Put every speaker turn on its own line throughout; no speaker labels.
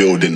building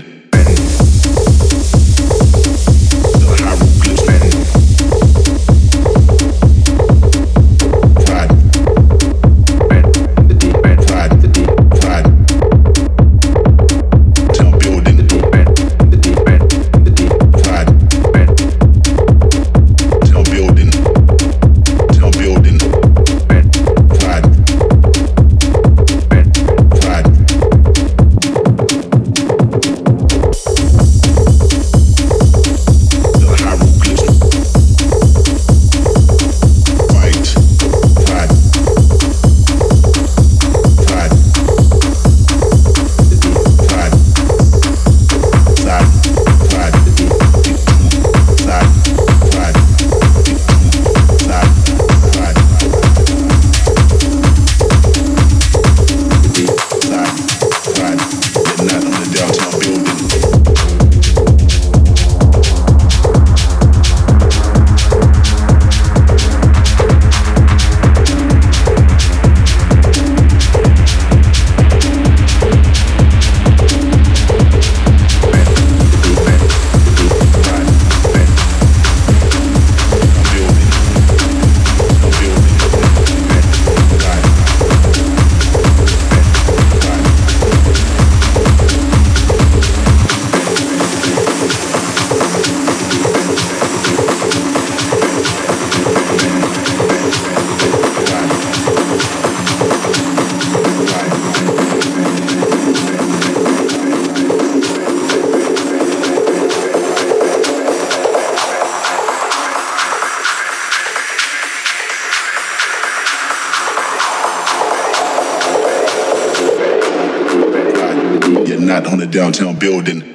downtown building.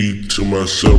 heat to myself.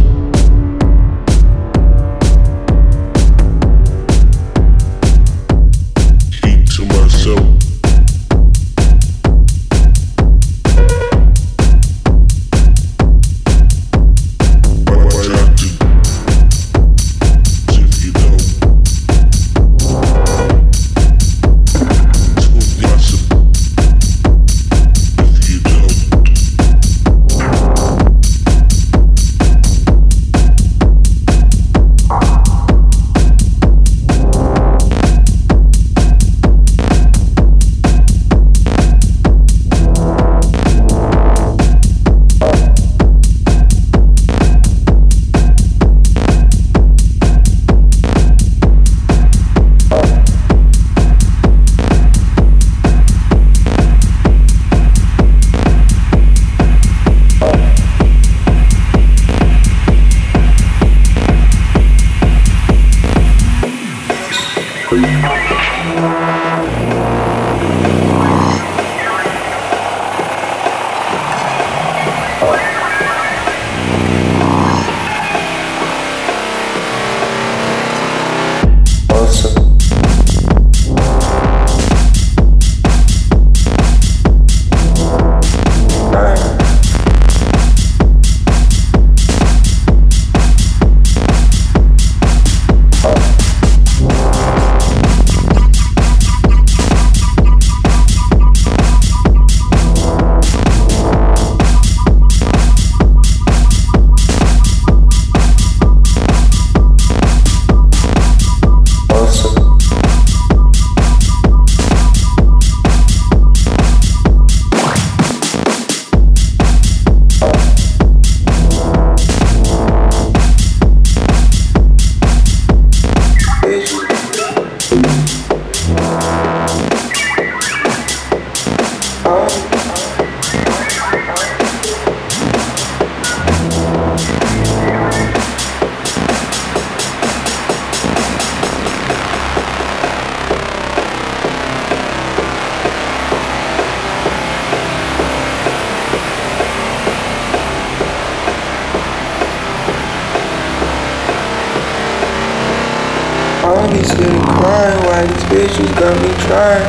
face crying Why these bitches got me trying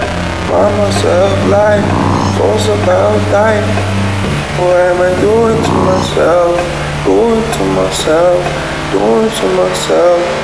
By myself Life, thoughts about dying What am I doing to myself? Doing to myself Doing to myself